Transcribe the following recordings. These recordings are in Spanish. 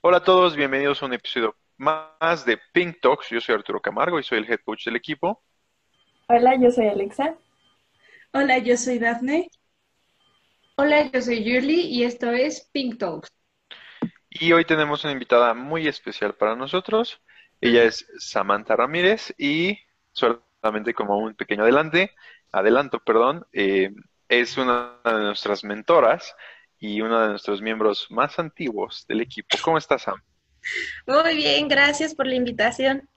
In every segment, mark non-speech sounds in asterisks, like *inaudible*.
Hola a todos, bienvenidos a un episodio más de Pink Talks. Yo soy Arturo Camargo y soy el head coach del equipo. Hola, yo soy Alexa. Hola, yo soy Daphne. Hola, yo soy Yurli y esto es Pink Talks. Y hoy tenemos una invitada muy especial para nosotros. Ella es Samantha Ramírez y solamente como un pequeño adelante, adelanto, perdón, eh, es una de nuestras mentoras y uno de nuestros miembros más antiguos del equipo. ¿Cómo estás, Sam? Muy bien, gracias por la invitación.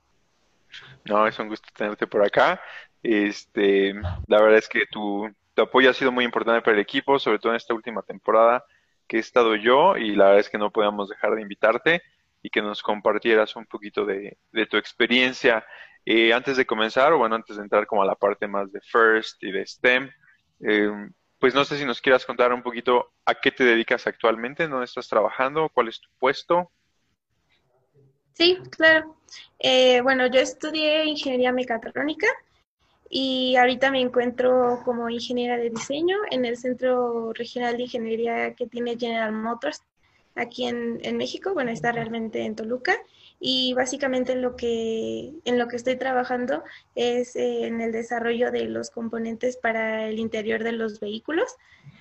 No, es un gusto tenerte por acá. Este, la verdad es que tu, tu apoyo ha sido muy importante para el equipo, sobre todo en esta última temporada que he estado yo y la verdad es que no podíamos dejar de invitarte y que nos compartieras un poquito de, tu experiencia. Eh, antes de comenzar, o bueno, antes de entrar como a la parte más de FIRST y de STEM, eh, pues no sé si nos quieras contar un poquito a qué te dedicas actualmente, dónde estás trabajando, cuál es tu puesto. Sí, claro. Eh, bueno, yo estudié ingeniería mecatrónica y ahorita me encuentro como ingeniera de diseño en el Centro Regional de Ingeniería que tiene General Motors aquí en, en México. Bueno, está realmente en Toluca y básicamente lo que, en lo que estoy trabajando es en el desarrollo de los componentes para el interior de los vehículos.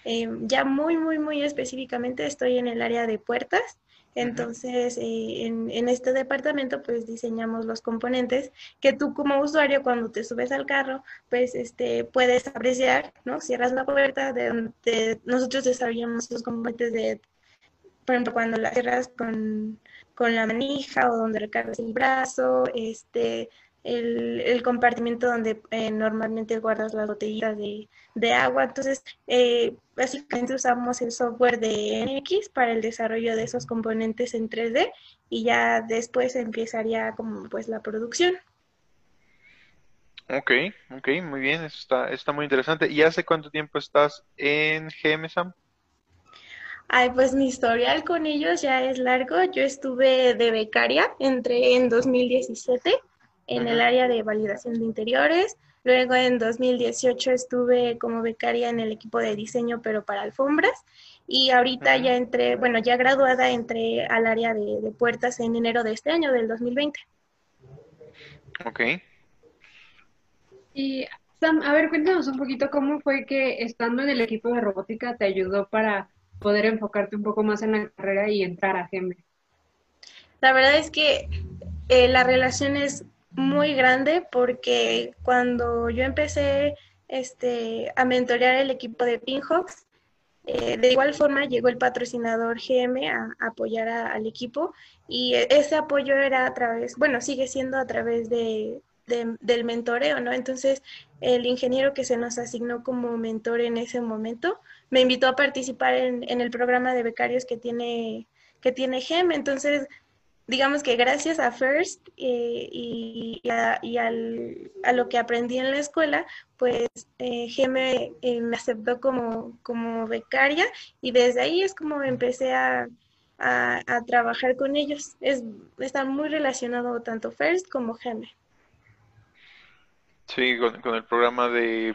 Eh, ya muy, muy, muy específicamente estoy en el área de puertas. Entonces, eh, en, en, este departamento, pues diseñamos los componentes que tú como usuario, cuando te subes al carro, pues este, puedes apreciar, ¿no? Cierras la puerta, de, de nosotros desarrollamos los componentes de, por ejemplo, cuando la cierras con con la manija o donde recargas el brazo, este, el, compartimento donde eh, normalmente guardas las botellitas de, agua. Entonces, eh, básicamente usamos el software de NX para el desarrollo de esos componentes en 3D y ya después empezaría como pues la producción. Ok, ok, muy bien, eso está, está muy interesante. ¿Y hace cuánto tiempo estás en GMSAM? Ay, pues mi historial con ellos ya es largo. Yo estuve de becaria, entré en 2017 en el área de validación de interiores. Luego en 2018 estuve como becaria en el equipo de diseño, pero para alfombras. Y ahorita ya entré, bueno, ya graduada, entré al área de, puertas en enero de este año, del 2020. Ok. Y Sam, a ver, cuéntanos un poquito cómo fue que estando en el equipo de robótica te ayudó para poder enfocarte un poco más en la carrera y entrar a GEME? La verdad es que eh, la relación es muy grande porque cuando yo empecé este, a mentorear el equipo de Pinhawks, eh, de igual forma llegó el patrocinador GM a, apoyar al equipo y ese apoyo era a través, bueno, sigue siendo a través de, del mentoreo, ¿no? Entonces, el ingeniero que se nos asignó como mentor en ese momento me invitó a participar en, el programa de becarios que tiene, que tiene GEM. Entonces, digamos que gracias a FIRST eh, y, a, lo que aprendí en la escuela, pues eh, eh, me, aceptó como, como becaria y desde ahí es como empecé a, trabajar con ellos. Es, está muy relacionado tanto FIRST como GEM. Sí, con, el programa de,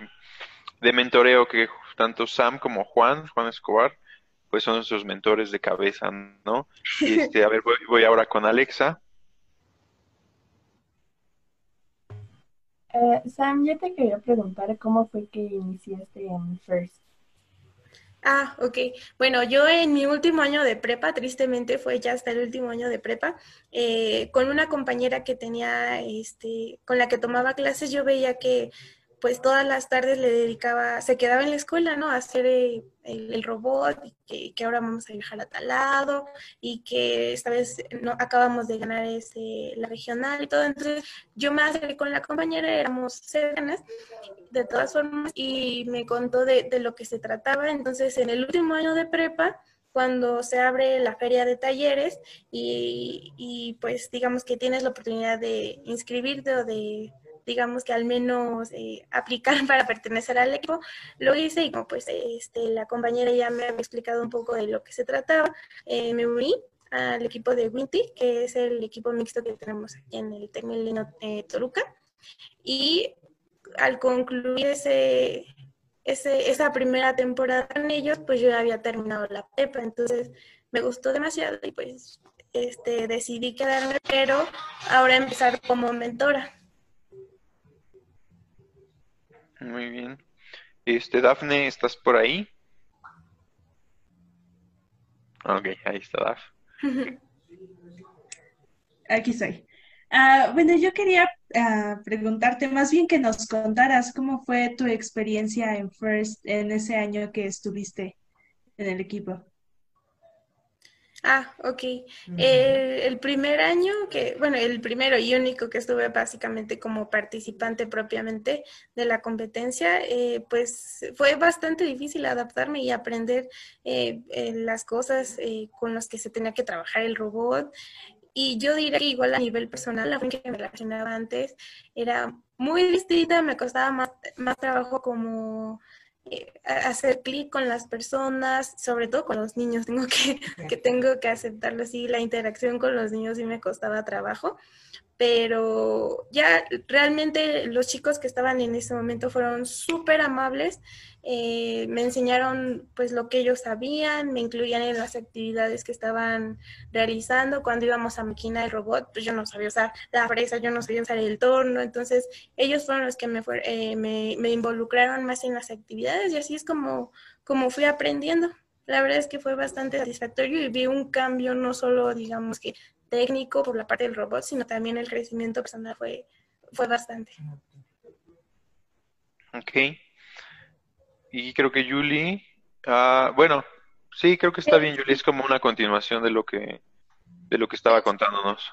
de mentoreo que tanto Sam como Juan, Juan Escobar, pues son nuestros mentores de cabeza, ¿no? *laughs* Este, a ver, voy, ahora con Alexa. Eh, Sam, yo te quería preguntar cómo fue que iniciaste en First. Ah, ok. Bueno, yo en mi último año de prepa, tristemente fue ya hasta el último año de prepa, eh, con una compañera que tenía, este, con la que tomaba clases, yo veía que pues todas las tardes le dedicaba, se quedaba en la escuela, ¿no? Hacer el, robot y que, ahora vamos a viajar a tal lado y que esta vez no acabamos de ganar ese, la regional y todo. Entonces yo me acerqué con la compañera, éramos cercanas de todas formas y me contó de, de lo que se trataba. Entonces en el último año de prepa, cuando se abre la feria de talleres y, y pues digamos que tienes la oportunidad de inscribirte o de digamos que al menos eh, aplicar *laughs* para pertenecer al equipo, lo hice y como pues este, la compañera ya me había explicado un poco de lo que se trataba, eh, me uní al equipo de Winty, que es el equipo mixto que tenemos aquí en el Tecnolino eh, Toluca, y al concluir ese, ese, esa primera temporada con ellos, pues yo había terminado la prepa, entonces me gustó demasiado y pues este, decidí quedarme, pero ahora empezar como mentora. Muy bien. Este, Dafne, ¿estás por ahí? Ok, ahí está Daf. *laughs* Aquí estoy. Ah, bueno, yo quería ah, preguntarte más bien que nos contaras cómo fue tu experiencia en First en ese año que estuviste en el equipo. Ah, ok. Eh, el primer año que, bueno, el primero y único que estuve básicamente como participante propiamente de la competencia, eh, pues fue bastante difícil adaptarme y aprender eh, las cosas con las que se tenía que trabajar el robot. Y yo diría que igual a nivel personal, la forma que me relacionaba antes era muy distinta, me costaba más, más trabajo como eh, hacer clic con las personas, sobre todo con los niños, tengo que, que tengo que aceptarlo así, la interacción con los niños sí me costaba trabajo, pero ya realmente los chicos que estaban en ese momento fueron súper amables, eh, me enseñaron pues lo que ellos sabían, me incluían en las actividades que estaban realizando, cuando íbamos a maquinar el robot, pues yo no sabía usar la fresa, yo no sabía usar el torno, entonces ellos fueron los que me, eh, me, me, involucraron más en las actividades y así es como, como fui aprendiendo. La verdad es que fue bastante satisfactorio y vi un cambio no solo, digamos que técnico por la parte del robot, sino también el crecimiento personal fue, fue bastante. Ok. Y creo que Julie, uh, bueno, sí, creo que está bien, Julie, es como una continuación de lo que, de lo que estaba contándonos.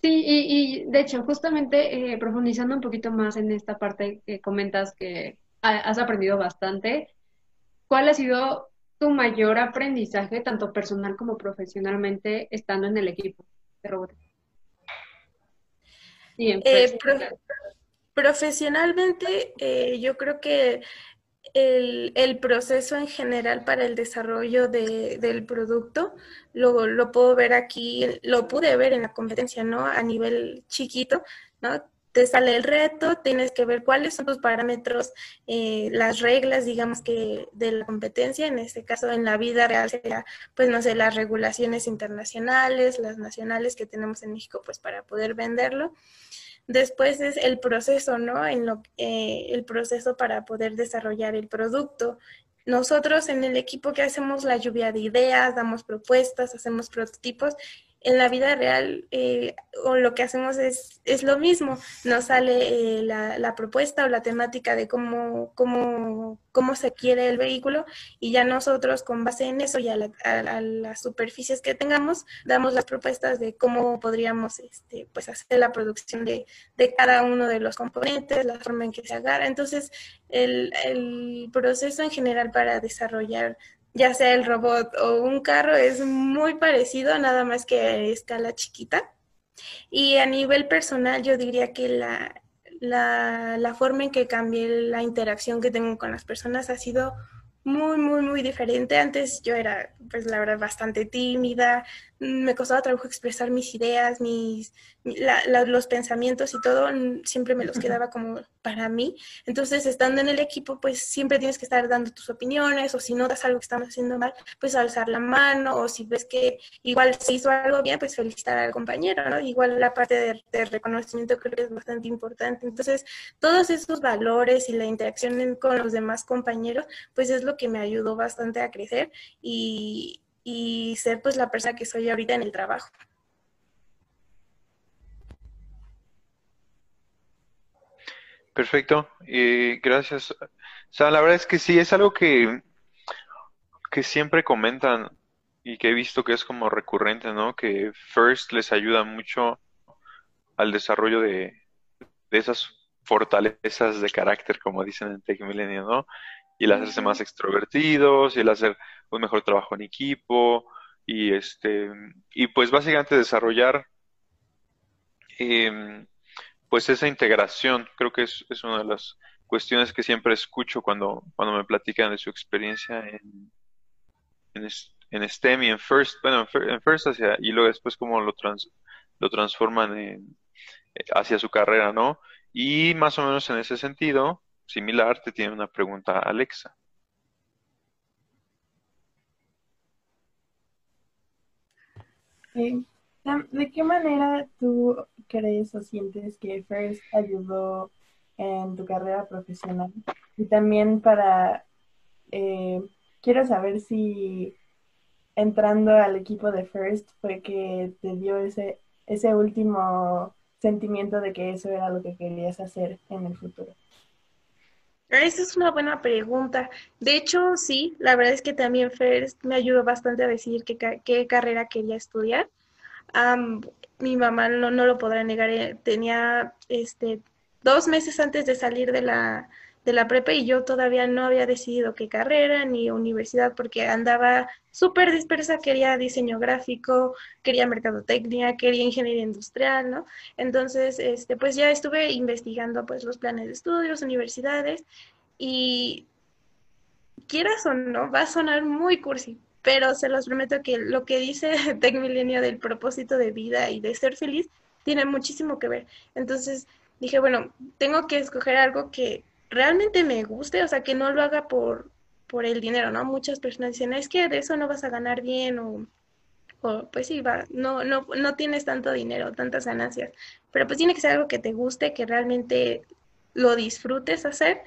Sí, y, y de hecho, justamente eh, profundizando un poquito más en esta parte que comentas que has aprendido bastante, ¿cuál ha sido tu mayor aprendizaje, tanto personal como profesionalmente, estando en el equipo? Eh, profesionalmente, eh, yo creo que el, proceso en general para el desarrollo del producto lo, lo puedo ver aquí, lo pude ver en la competencia, ¿no? A nivel chiquito, ¿no? Te sale el reto, tienes que ver cuáles son tus parámetros, eh, las reglas, digamos que de la competencia, en este caso en la vida real sería, pues no sé, las regulaciones internacionales, las nacionales que tenemos en México, pues para poder venderlo. Después es el proceso, ¿no? En lo, eh, el proceso para poder desarrollar el producto. Nosotros en el equipo que hacemos la lluvia de ideas, damos propuestas, hacemos prototipos en la vida real eh, o lo que hacemos es, es lo mismo. Nos sale eh, la, la, propuesta o la temática de cómo, cómo, cómo se quiere el vehículo y ya nosotros con base en eso y a, las superficies que tengamos, damos las propuestas de cómo podríamos este, pues hacer la producción de, de cada uno de los componentes, la forma en que se agarra. Entonces, el, el proceso en general para desarrollar ya sea el robot o un carro, es muy parecido, nada más que escala chiquita. Y a nivel personal, yo diría que la, la, la forma en que cambié la interacción que tengo con las personas ha sido muy, muy, muy diferente. Antes yo era, pues la verdad, bastante tímida, me costaba trabajo expresar mis ideas, mis, los pensamientos y todo, siempre me los quedaba como para mí. Entonces, estando en el equipo, pues siempre tienes que estar dando tus opiniones, o si notas algo que estamos haciendo mal, pues alzar la mano, o si ves que igual se hizo algo bien, pues felicitar al compañero, ¿no? Igual la parte de, de reconocimiento creo que es bastante importante. Entonces, todos esos valores y la interacción con los demás compañeros, pues es lo que me ayudó bastante a crecer y, y ser pues la persona que soy ahorita en el trabajo. Perfecto, eh, gracias. O sea, la verdad es que sí, es algo que, que siempre comentan y que he visto que es como recurrente, ¿no? Que First les ayuda mucho al desarrollo de, de esas fortalezas de carácter, como dicen en Tech Millennium, ¿no? Y el hacerse más extrovertidos, y el hacer un mejor trabajo en equipo, y este, y pues básicamente desarrollar em, pues esa integración, creo que es, es, una de las cuestiones que siempre escucho cuando, cuando me platican de su experiencia en, en, STEM y en FIRST, bueno, en FIRST hacia, y luego después cómo lo, trans, lo transforman en, hacia su carrera, ¿no? Y más o menos en ese sentido, similar, te tiene una pregunta Alexa. ¿De qué manera tú crees o sientes que First ayudó en tu carrera profesional? Y también para, eh, quiero saber si entrando al equipo de First fue que te dio ese, ese último sentimiento de que eso era lo que querías hacer en el futuro. Esa es una buena pregunta. De hecho, sí, la verdad es que también First me ayudó bastante a decidir qué, qué carrera quería estudiar mi mamá no, no lo podrá negar, eh, tenía este, dos meses antes de salir de la, de la prepa y yo todavía no había decidido qué carrera ni universidad porque andaba súper dispersa, quería diseño gráfico, quería mercadotecnia, quería ingeniería industrial, ¿no? Entonces, este, pues ya estuve investigando pues los planes de estudios, universidades y quieras o no, va a sonar muy cursi, pero se los prometo que lo que dice *laughs* Tech Milenio del propósito de vida y de ser feliz tiene muchísimo que ver. Entonces dije, bueno, tengo que escoger algo que realmente me guste, o sea, que no lo haga por, por el dinero, ¿no? Muchas personas dicen, es que de eso no vas a ganar bien o, o pues sí, va, no, no, no tienes tanto dinero, tantas ganancias, pero pues tiene que ser algo que te guste, que realmente lo disfrutes hacer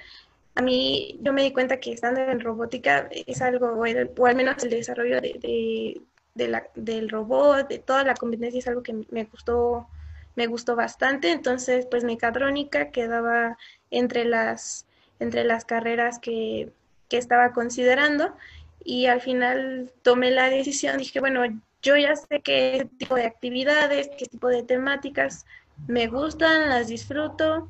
a mí yo me di cuenta que estando en robótica es algo, o, al menos el desarrollo de, la, del robot, de toda la competencia es algo que me gustó, me gustó bastante. Entonces, pues mecatrónica quedaba entre las, entre las carreras que, que estaba considerando y al final tomé la decisión, dije, bueno, yo ya sé qué tipo de actividades, qué tipo de temáticas me gustan, las disfruto.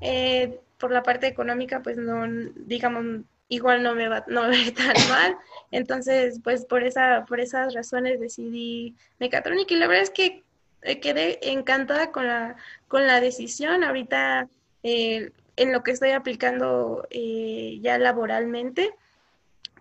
Eh, por la parte económica, pues no, digamos, igual no me va, no me tan mal. Entonces, pues por esa, por esas razones decidí mecatrónica y la verdad es que quedé encantada con la, con la decisión. Ahorita eh, en lo que estoy aplicando eh, ya laboralmente,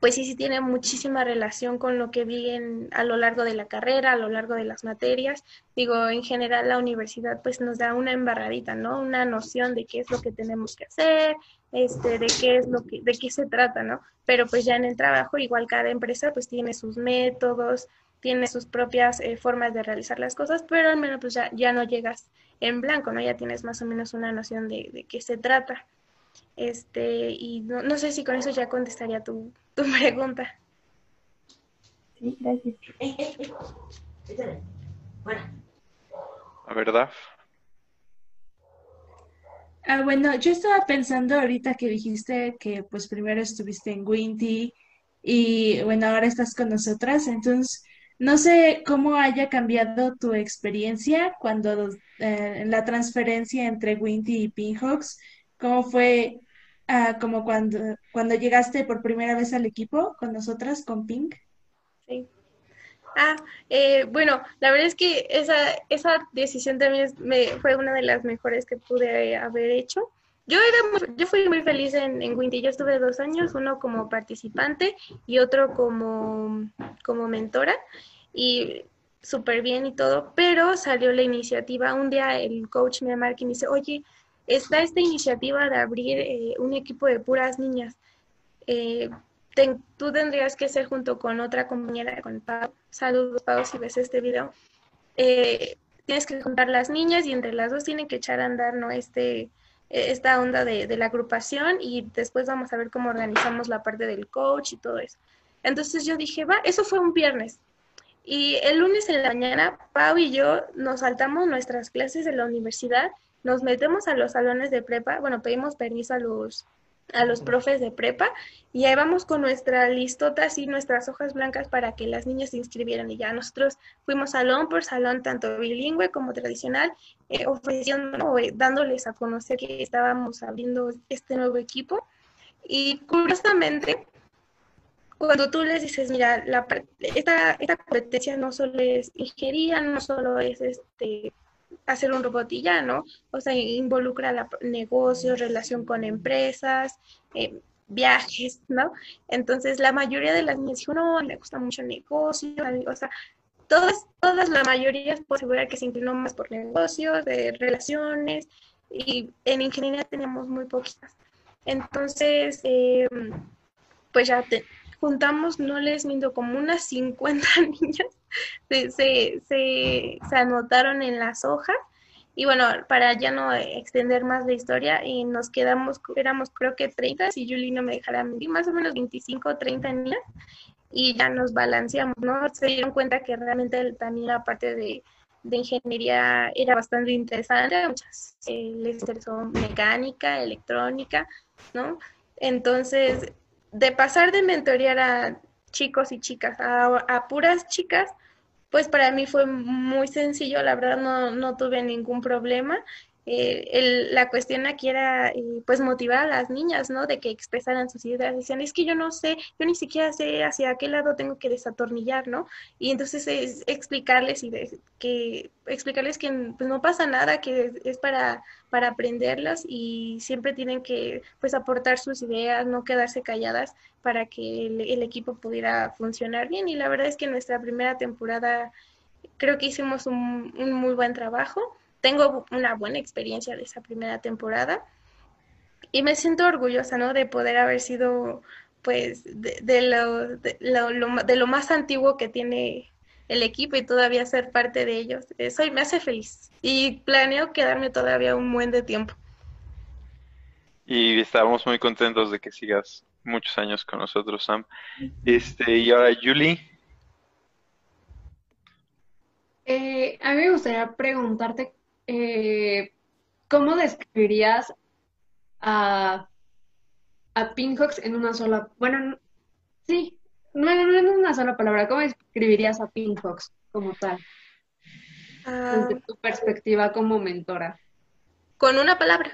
pues sí, sí tiene muchísima relación con lo que vi a lo largo de la carrera, a lo largo de las materias. Digo, en general la universidad pues nos da una embarradita, ¿no? Una noción de qué es lo que tenemos que hacer, este, de qué es lo que, de qué se trata, ¿no? Pero pues ya en el trabajo, igual cada empresa pues tiene sus métodos, tiene sus propias eh, formas de realizar las cosas, pero al menos pues ya, ya no llegas en blanco, ¿no? Ya tienes más o menos una noción de, de qué se trata. Este, y no, no sé si con eso ya contestaría tu, tu *laughs* pregunta. Sí, gracias. Bueno. A verdad. Ah, bueno, yo estaba pensando ahorita que dijiste que pues primero estuviste en Winty y bueno, ahora estás con nosotras, entonces no sé cómo haya cambiado tu experiencia cuando eh, en la transferencia entre Winty y Pinhawks, cómo fue Ah, como cuando, cuando llegaste por primera vez al equipo con nosotras, con Pink. Sí. Ah, eh, bueno, la verdad es que esa, esa decisión también me, fue una de las mejores que pude haber hecho. Yo, era yo fui muy feliz en, en Winty. Yo estuve dos años, uno como participante y otro como, como mentora. Y súper bien y todo, pero salió la iniciativa. Un día el coach me marca y me dice, oye, está esta iniciativa de abrir eh, un equipo de puras niñas. Eh, tú tendrías que ser junto con otra compañera, con Pau, saludos Pau si ves este video, eh, tienes que juntar las niñas y entre las dos tienen que echar a andar ¿no? este, esta onda de, de, la agrupación y después vamos a ver cómo organizamos la parte del coach y todo eso. Entonces yo dije, va, eso fue un viernes. Y el lunes en la mañana, Pau y yo nos saltamos nuestras clases de la universidad nos metemos a los salones de prepa, bueno, pedimos permiso a los a los profes de prepa y ahí vamos con nuestra listota así, nuestras hojas blancas para que las niñas se inscribieran. Y ya nosotros fuimos salón por salón, tanto bilingüe como tradicional, eh, ofreciendo, eh, dándoles a conocer que estábamos abriendo este nuevo equipo. Y curiosamente cuando tú les dices, mira, la, esta, esta competencia no solo es ingeniería, no solo es este hacer un robot y ya, ¿no? O sea, involucra negocios, relación con empresas, eh, viajes, ¿no? Entonces, la mayoría de las niñas dijo, no, me gusta mucho el negocio, o sea, todas, todas, la mayoría puedo asegurar que se inclinó más por negocios, de relaciones, y en ingeniería tenemos muy poquitas. Entonces, em, pues ya te, juntamos, no les miento, como unas 50 *laughs* niñas *laughs* se, se, anotaron en las hojas y bueno, para ya no extender más la historia, y nos quedamos, éramos creo que 30, si Julie no me dejara mentir, más o menos 25 o 30 niñas, y ya nos balanceamos, ¿no? Se dieron cuenta que realmente también la parte de, de ingeniería era bastante interesante, muchas eh, les interesó mecánica, electrónica, ¿no? Entonces, de pasar de mentorear a chicos y chicas a puras chicas, pues para mí fue muy sencillo, la verdad no, no tuve ningún problema eh, el, la cuestión aquí era eh, pues motivar a las niñas, ¿no? De que expresaran sus ideas. Decían, es que yo no sé, yo ni siquiera sé hacia qué lado tengo que desatornillar, ¿no? Y entonces es explicarles y que explicarles que pues, no pasa nada, que es para, para aprenderlas y siempre tienen que pues aportar sus ideas, no quedarse calladas para que el, el equipo pudiera funcionar bien. Y la verdad es que nuestra primera temporada creo que hicimos un, un muy buen trabajo tengo una buena experiencia de esa primera temporada y me siento orgullosa, ¿no? De poder haber sido, pues, de, lo, de, lo, de lo más antiguo que tiene el equipo y todavía ser parte de ellos. Eso me hace feliz y planeo quedarme todavía un buen de tiempo. Y estamos muy contentos de que sigas muchos años con nosotros, Sam. Este, y ahora, Julie. Eh, a mí me gustaría preguntarte eh, ¿cómo describirías a, a Pinhawks en una sola, bueno, sí, no, en una sola palabra, ¿cómo describirías a Pinhawks como tal? Ah. Desde tu perspectiva como mentora. ¿Con una palabra?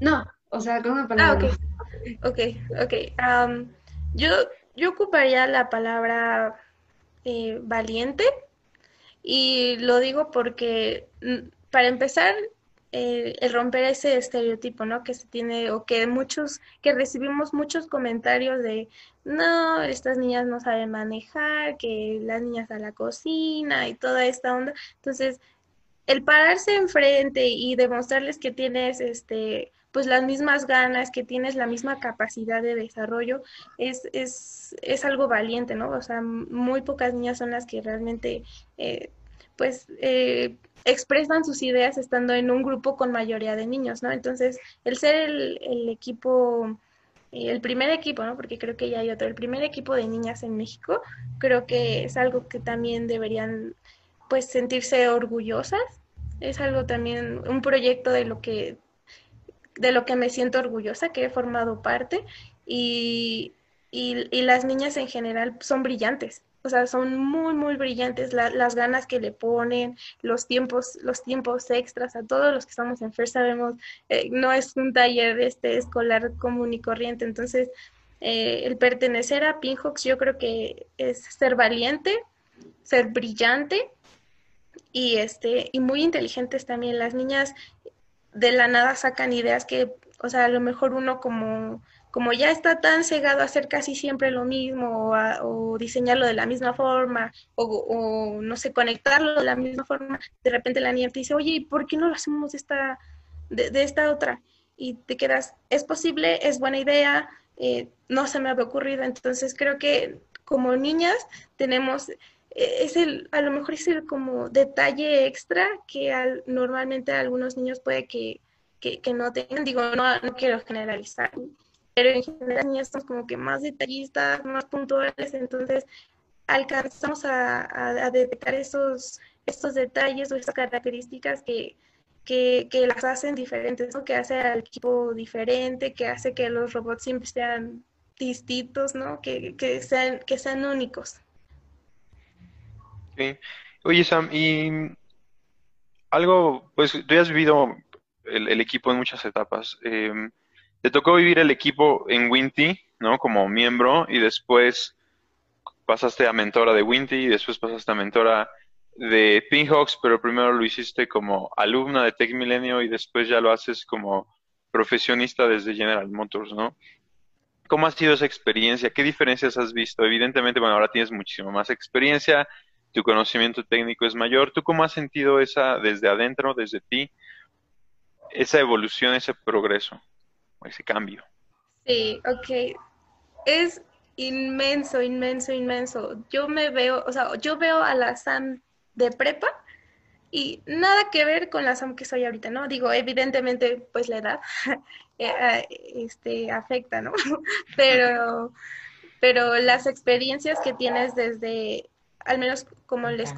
No, o sea, con una palabra. Ah, ok, ok, ok. yo, yo ocuparía la palabra eh, valiente y lo digo porque para empezar, eh, el romper ese estereotipo, ¿no? Que se tiene, o que muchos, que recibimos muchos comentarios de, no, estas niñas no saben manejar, que las niñas a la cocina y toda esta onda. Entonces, el pararse enfrente y demostrarles que tienes, este, pues las mismas ganas, que tienes la misma capacidad de desarrollo, es, es, es algo valiente, ¿no? O sea, muy pocas niñas son las que realmente, eh, pues, eh, expresan sus ideas estando en un grupo con mayoría de niños, ¿no? Entonces, el ser el, equipo, eh, el primer equipo, ¿no? Porque creo que ya hay otro, el primer equipo de niñas en México, creo que es algo que también deberían, pues, sentirse orgullosas. Es algo también, un proyecto de lo que, de lo que me siento orgullosa, que he formado parte, y, y las niñas en general son brillantes o sea, son muy, muy brillantes las ganas que le ponen, los tiempos, los tiempos extras. A todos los que estamos en FER sabemos, eh, no es un taller este escolar común y corriente. Entonces, eh, el pertenecer a Pinhawks yo creo que es ser valiente, ser brillante y, este, y muy inteligentes también. Las niñas de la nada sacan ideas que, o sea, a lo mejor uno como como ya está tan cegado a hacer casi siempre lo mismo o, diseñarlo de la misma forma o, no sé, conectarlo de la misma forma, de repente la niña te dice, oye, ¿y por qué no lo hacemos de esta, de, esta otra? Y te quedas, es posible, es buena idea, eh, no se me había ocurrido. Entonces creo que como niñas tenemos, eh, es el, a lo mejor es el como detalle extra que al, normalmente algunos niños puede que, que, no tengan, digo, no, no quiero generalizar, pero en general niñas somos como que más detallistas, más puntuales, entonces alcanzamos a, detectar esos, estos detalles o esas características que, que, las hacen diferentes, ¿no? que hace al equipo diferente, que hace que los robots siempre sean distintos, ¿no? que, que, sean, que sean únicos. Oye, Sam, y algo, pues tú has vivido el, equipo en muchas etapas. Eh, te tocó vivir el equipo en Winty, ¿no? Como miembro y después pasaste a mentora de Winty y después pasaste a mentora de Pinhawks, pero primero lo hiciste como alumna de Tech Milenio y después ya lo haces como profesionista desde General Motors, ¿no? ¿Cómo ha sido esa experiencia? ¿Qué diferencias has visto? Evidentemente, bueno, ahora tienes muchísimo más experiencia, tu conocimiento técnico es mayor. ¿Tú cómo has sentido esa desde adentro, desde ti, esa evolución, ese progreso? ese cambio. Sí, ok. Es, inmenso, inmenso, inmenso. Yo me veo, o sea, yo veo a la Sam de prepa y nada que ver con la Sam que soy ahorita, ¿no? Digo, evidentemente, pues la edad *laughs* eh, eh, este, afecta, ¿no? *laughs* pero, pero las experiencias que tienes desde, al menos como les